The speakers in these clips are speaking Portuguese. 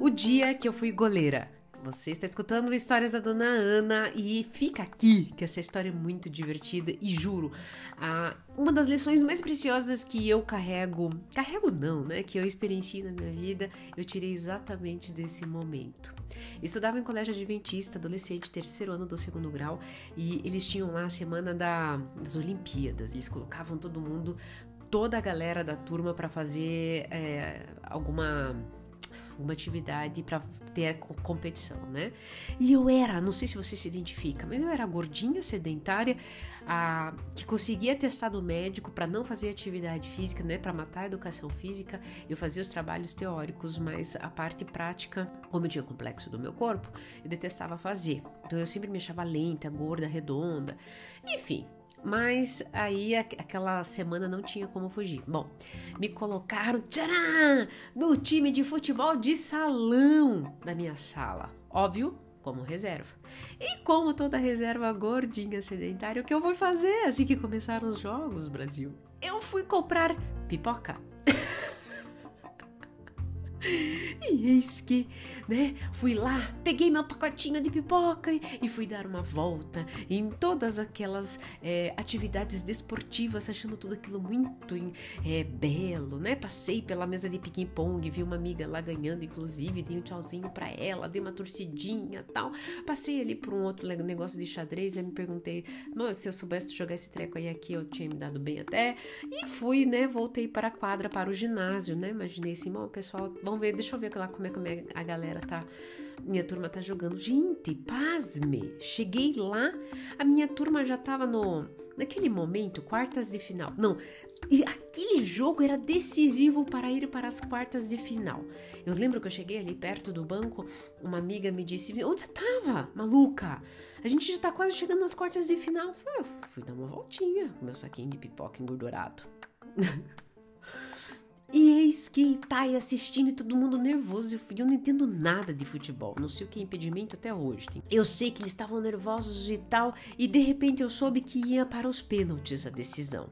O dia que eu fui goleira. Você está escutando histórias da Dona Ana e fica aqui, que essa história é muito divertida e juro, uma das lições mais preciosas que eu carrego, carrego não, né, que eu experienciei na minha vida, eu tirei exatamente desse momento. Estudava em colégio adventista, adolescente, terceiro ano do segundo grau, e eles tinham lá a semana da, das Olimpíadas, eles colocavam todo mundo, toda a galera da turma para fazer é, alguma uma atividade para ter competição, né? E eu era, não sei se você se identifica, mas eu era gordinha, sedentária, a, que conseguia testar do médico para não fazer atividade física, né? Para matar a educação física. Eu fazia os trabalhos teóricos, mas a parte prática, como eu tinha complexo do meu corpo, eu detestava fazer. Então eu sempre me achava lenta, gorda, redonda, enfim. Mas aí aquela semana não tinha como fugir. Bom, me colocaram tcharam, no time de futebol de salão da minha sala. Óbvio, como reserva. E como toda reserva gordinha sedentária, o que eu vou fazer assim que começaram os jogos, Brasil? Eu fui comprar pipoca. E eis que, né, fui lá, peguei meu pacotinho de pipoca e fui dar uma volta em todas aquelas é, atividades desportivas, achando tudo aquilo muito é, belo, né? Passei pela mesa de ping-pong, vi uma amiga lá ganhando, inclusive, dei um tchauzinho pra ela, dei uma torcidinha tal. Passei ali por um outro negócio de xadrez, né? Me perguntei, se eu soubesse jogar esse treco aí aqui, eu tinha me dado bem até. E fui, né? Voltei para a quadra, para o ginásio, né? Imaginei assim, bom, pessoal, vamos ver, deixa eu ver lá como é que a galera tá. Minha turma tá jogando. Gente, pasme! Cheguei lá, a minha turma já tava no. Naquele momento, quartas de final. Não, e aquele jogo era decisivo para ir para as quartas de final. Eu lembro que eu cheguei ali perto do banco, uma amiga me disse: Onde você tava, maluca? A gente já tá quase chegando nas quartas de final. Eu ah, fui dar uma voltinha com meu saquinho de pipoca engordurado. Eis que tá aí assistindo e todo mundo nervoso. E eu não entendo nada de futebol. Não sei o que é impedimento até hoje. Eu sei que eles estavam nervosos e tal. E de repente eu soube que ia para os pênaltis a decisão.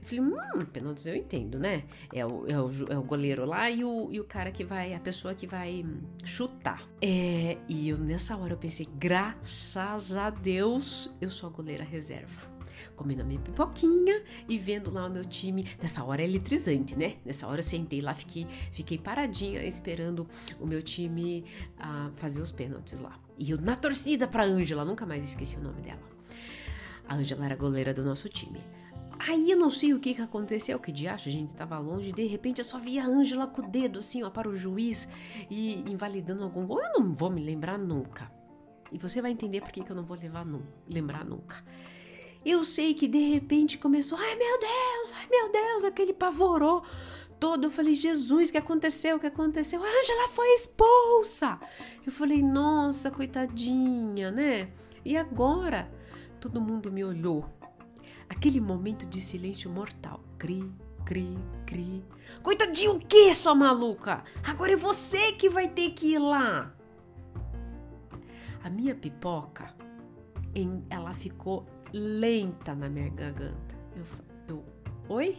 Eu falei, hum, pênaltis eu entendo, né? É o, é o, é o goleiro lá e o, e o cara que vai, a pessoa que vai chutar. É, e eu nessa hora eu pensei, graças a Deus eu sou a goleira reserva comendo a minha pipoquinha e vendo lá o meu time. Nessa hora é eletrizante, né? Nessa hora eu sentei lá, fiquei, fiquei paradinha esperando o meu time uh, fazer os pênaltis lá. E eu na torcida pra Ângela, nunca mais esqueci o nome dela. A Ângela era goleira do nosso time. Aí eu não sei o que, que aconteceu, que de acho, a gente tava longe, de repente eu só via a Ângela com o dedo assim, ó, para o juiz e invalidando algum gol. Eu não vou me lembrar nunca. E você vai entender por que, que eu não vou levar, lembrar nunca. Eu sei que de repente começou, ai meu Deus, ai meu Deus, aquele pavorou todo. Eu falei, Jesus, o que aconteceu? O que aconteceu? A Angela foi expulsa. Eu falei, nossa, coitadinha, né? E agora? Todo mundo me olhou. Aquele momento de silêncio mortal. Cri, cri, cri. Coitadinho o quê, sua maluca? Agora é você que vai ter que ir lá. A minha pipoca, ela ficou lenta na minha garganta. Eu, eu oi?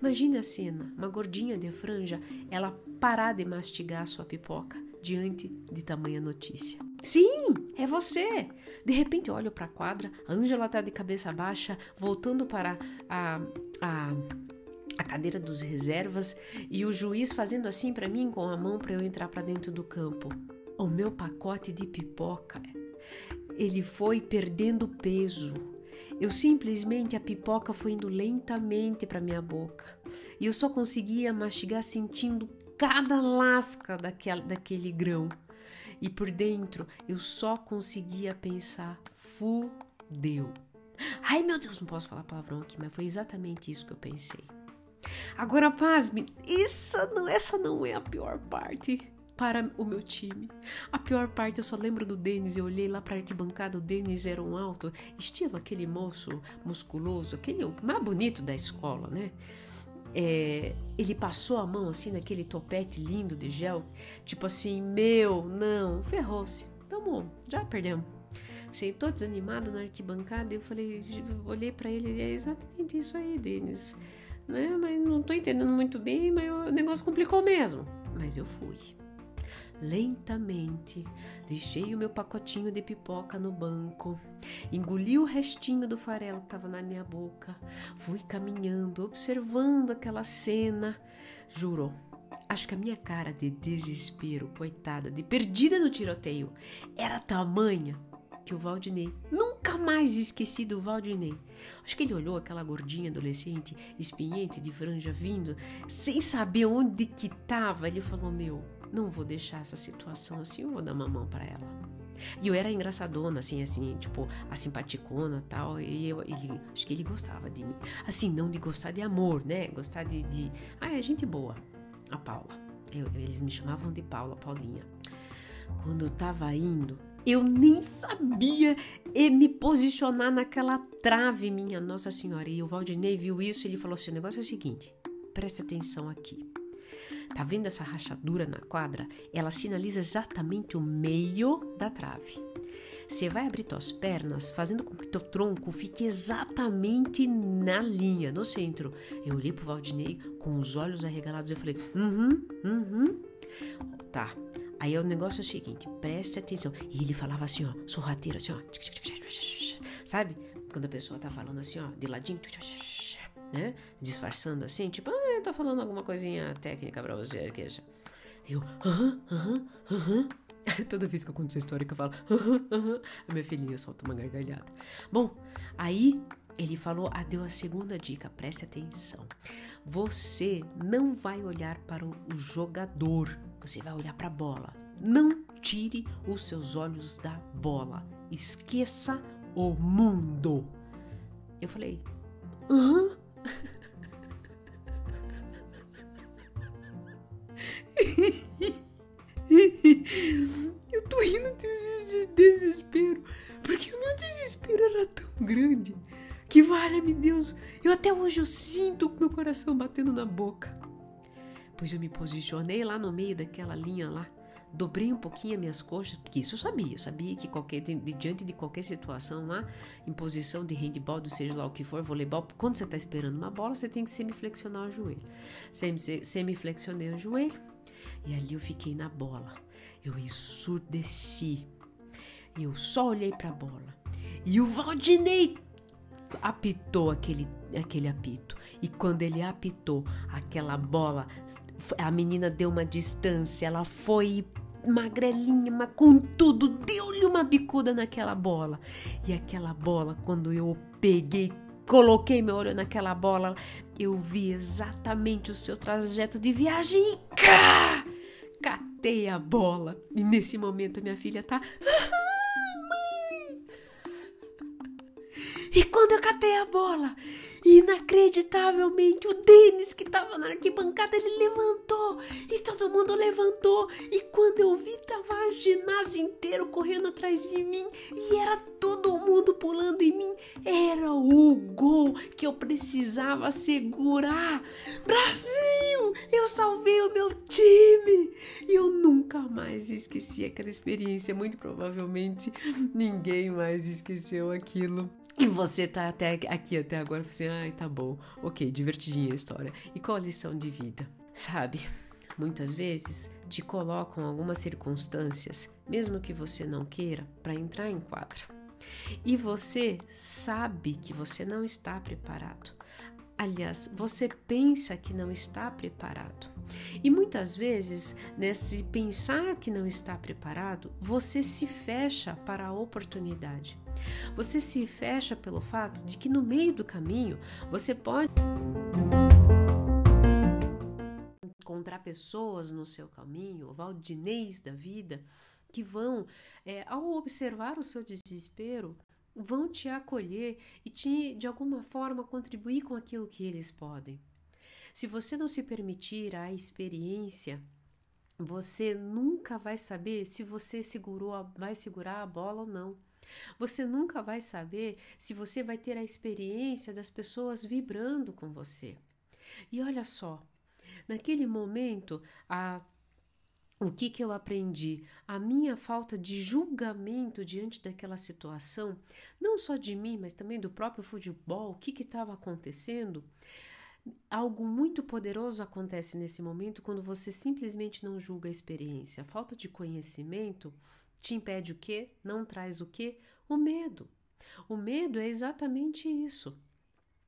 Imagine a cena, uma gordinha de franja, ela parar de mastigar sua pipoca diante de tamanha notícia. Sim, é você! De repente olho para a quadra, a Ângela tá de cabeça baixa, voltando para a, a, a cadeira dos reservas e o juiz fazendo assim para mim com a mão para eu entrar para dentro do campo. O meu pacote de pipoca ele foi perdendo peso. Eu simplesmente a pipoca foi indo lentamente para minha boca e eu só conseguia mastigar sentindo cada lasca daquele, daquele grão. E por dentro eu só conseguia pensar: fudeu. Ai meu Deus, não posso falar palavrão aqui, mas foi exatamente isso que eu pensei. Agora, pasme, isso não, essa não é a pior parte para o meu time. A pior parte, eu só lembro do Denis. Eu olhei lá para a arquibancada, o Denis era um alto, estilo aquele moço musculoso, aquele mais bonito da escola, né? É, ele passou a mão assim naquele topete lindo de gel, tipo assim, meu, não, ferrou-se. Tamo, já perdemos. Sentou desanimado na arquibancada e eu falei, olhei para ele, é exatamente isso aí, Denis né? Mas não, não tô entendendo muito bem, mas o negócio complicou mesmo. Mas eu fui. Lentamente, deixei o meu pacotinho de pipoca no banco, engoli o restinho do farelo que estava na minha boca, fui caminhando, observando aquela cena. Juro, acho que a minha cara de desespero, coitada, de perdida no tiroteio, era tamanha que o Valdinei, nunca mais esqueci do Valdinei. Acho que ele olhou aquela gordinha adolescente, espinhente de franja vindo, sem saber onde que tava. Ele falou: Meu, não vou deixar essa situação assim, eu vou dar uma mão para ela. E eu era engraçadona, assim, assim, tipo, a simpaticona tal. E eu, ele, acho que ele gostava de mim. Assim, não de gostar de amor, né? Gostar de. de ah, é gente boa. A Paula. Eu, eles me chamavam de Paula, Paulinha. Quando eu tava indo, eu nem sabia me posicionar naquela trave, minha Nossa Senhora. E o Valdinei viu isso e ele falou assim: o negócio é o seguinte, preste atenção aqui. Tá vendo essa rachadura na quadra? Ela sinaliza exatamente o meio da trave. Você vai abrir tuas pernas, fazendo com que teu tronco fique exatamente na linha, no centro. Eu olhei pro Valdinei com os olhos arregalados e falei: uhum, uhum. Tá. Aí o negócio é o seguinte, preste atenção. E ele falava assim, ó, sorrateiro, assim, ó. Sabe? Quando a pessoa tá falando assim, ó, de ladinho né? Disfarçando assim, tipo, ah, eu tô falando alguma coisinha técnica pra você aqui. Eu, aham, aham, aham. Toda vez que eu conto essa história que eu falo, aham, aham, a minha filhinha solta uma gargalhada. Bom, aí ele falou, ah, deu a segunda dica, preste atenção. Você não vai olhar para o jogador, você vai olhar para a bola. Não tire os seus olhos da bola. Esqueça o mundo. Eu falei, aham. Desespero era tão grande que vale-me Deus, eu até hoje eu sinto meu coração batendo na boca. Pois eu me posicionei lá no meio daquela linha lá, dobrei um pouquinho as minhas coxas, porque isso eu sabia, eu sabia que qualquer, de, diante de qualquer situação lá, em posição de handball, seja lá o que for, voleibol, quando você está esperando uma bola, você tem que semiflexionar o joelho. Semiflexionei o joelho e ali eu fiquei na bola. Eu ensurdeci. Eu só olhei para a bola. E o Valdinei apitou aquele, aquele apito. E quando ele apitou aquela bola, a menina deu uma distância, ela foi magrelinha, mas com tudo, deu-lhe uma bicuda naquela bola. E aquela bola, quando eu peguei, coloquei meu olho naquela bola, eu vi exatamente o seu trajeto de viagem e! Catei a bola. E nesse momento minha filha tá. E quando eu catei a bola, Inacreditavelmente, o Denis que estava na arquibancada, ele levantou e todo mundo levantou. E quando eu vi, tava o ginásio inteiro correndo atrás de mim e era todo mundo pulando em mim. Era o gol que eu precisava segurar. Brasil, eu salvei o meu time. E eu nunca mais esqueci aquela experiência. Muito provavelmente ninguém mais esqueceu aquilo. E você tá até aqui até agora, assim, ai, tá bom, ok, divertidinha a história. E qual a lição de vida? Sabe, muitas vezes te colocam algumas circunstâncias, mesmo que você não queira, para entrar em quadra. E você sabe que você não está preparado. Aliás, você pensa que não está preparado. E muitas vezes, nesse pensar que não está preparado, você se fecha para a oportunidade. Você se fecha pelo fato de que no meio do caminho você pode encontrar pessoas no seu caminho, valdinês da vida, que vão, é, ao observar o seu desespero, vão te acolher e te, de alguma forma, contribuir com aquilo que eles podem. Se você não se permitir a experiência, você nunca vai saber se você segurou a, vai segurar a bola ou não. Você nunca vai saber se você vai ter a experiência das pessoas vibrando com você. E olha só, naquele momento, a o que, que eu aprendi? A minha falta de julgamento diante daquela situação, não só de mim, mas também do próprio futebol, o que estava acontecendo, Algo muito poderoso acontece nesse momento quando você simplesmente não julga a experiência. A falta de conhecimento te impede o quê? Não traz o quê? O medo. O medo é exatamente isso.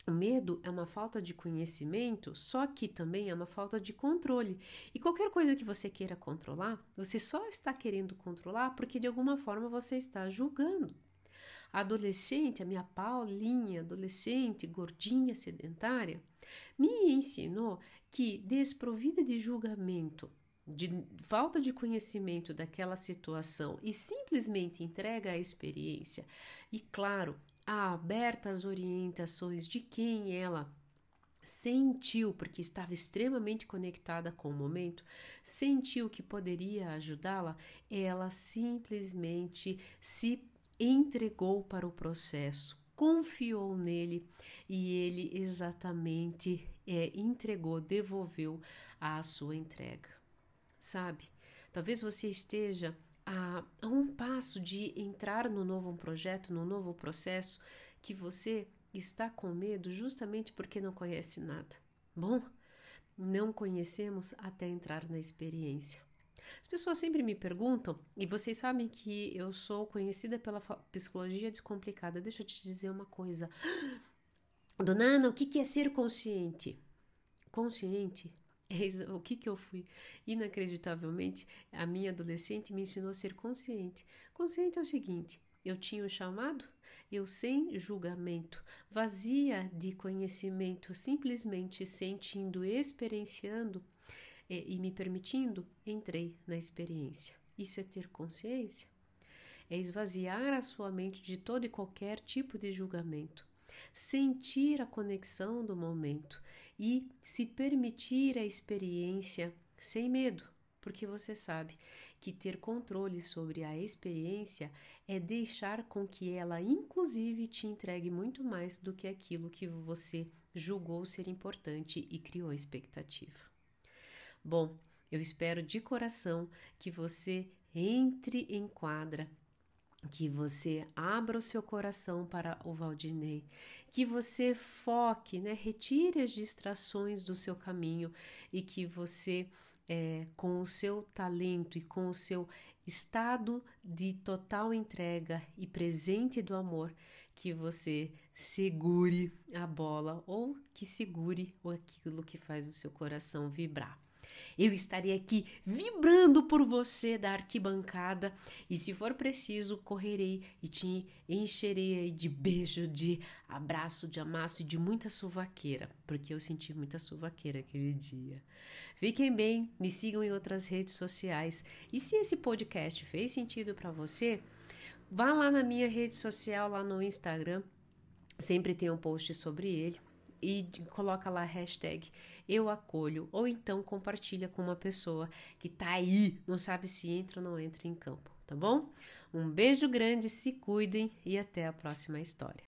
O medo é uma falta de conhecimento, só que também é uma falta de controle. E qualquer coisa que você queira controlar, você só está querendo controlar porque de alguma forma você está julgando. A adolescente, a minha Paulinha, adolescente, gordinha, sedentária, me ensinou que, desprovida de julgamento, de falta de conhecimento daquela situação e simplesmente entrega a experiência, e claro, aberta às orientações de quem ela sentiu, porque estava extremamente conectada com o momento, sentiu que poderia ajudá-la, ela simplesmente se entregou para o processo, confiou nele e ele exatamente é, entregou, devolveu a sua entrega. Sabe? Talvez você esteja a, a um passo de entrar no novo projeto, no novo processo, que você está com medo justamente porque não conhece nada. Bom, não conhecemos até entrar na experiência. As pessoas sempre me perguntam, e vocês sabem que eu sou conhecida pela psicologia descomplicada. Deixa eu te dizer uma coisa. Dona Ana, o que é ser consciente? Consciente o que, que eu fui? Inacreditavelmente, a minha adolescente me ensinou a ser consciente. Consciente é o seguinte: eu tinha o chamado, eu sem julgamento, vazia de conhecimento, simplesmente sentindo, experienciando e, eh, e me permitindo, entrei na experiência. Isso é ter consciência. É esvaziar a sua mente de todo e qualquer tipo de julgamento sentir a conexão do momento e se permitir a experiência sem medo, porque você sabe que ter controle sobre a experiência é deixar com que ela, inclusive, te entregue muito mais do que aquilo que você julgou ser importante e criou expectativa. Bom, eu espero de coração que você entre em quadra que você abra o seu coração para o Valdinei, que você foque, né, retire as distrações do seu caminho e que você, é, com o seu talento e com o seu estado de total entrega e presente do amor, que você segure a bola ou que segure aquilo que faz o seu coração vibrar. Eu estarei aqui vibrando por você da arquibancada e, se for preciso, correrei e te encherei de beijo, de abraço, de amasso e de muita suvaqueira, porque eu senti muita suvaqueira aquele dia. Fiquem bem, me sigam em outras redes sociais e se esse podcast fez sentido para você, vá lá na minha rede social, lá no Instagram. Sempre tem um post sobre ele e coloca lá a hashtag eu acolho ou então compartilha com uma pessoa que tá aí, não sabe se entra ou não entra em campo, tá bom? Um beijo grande, se cuidem e até a próxima história.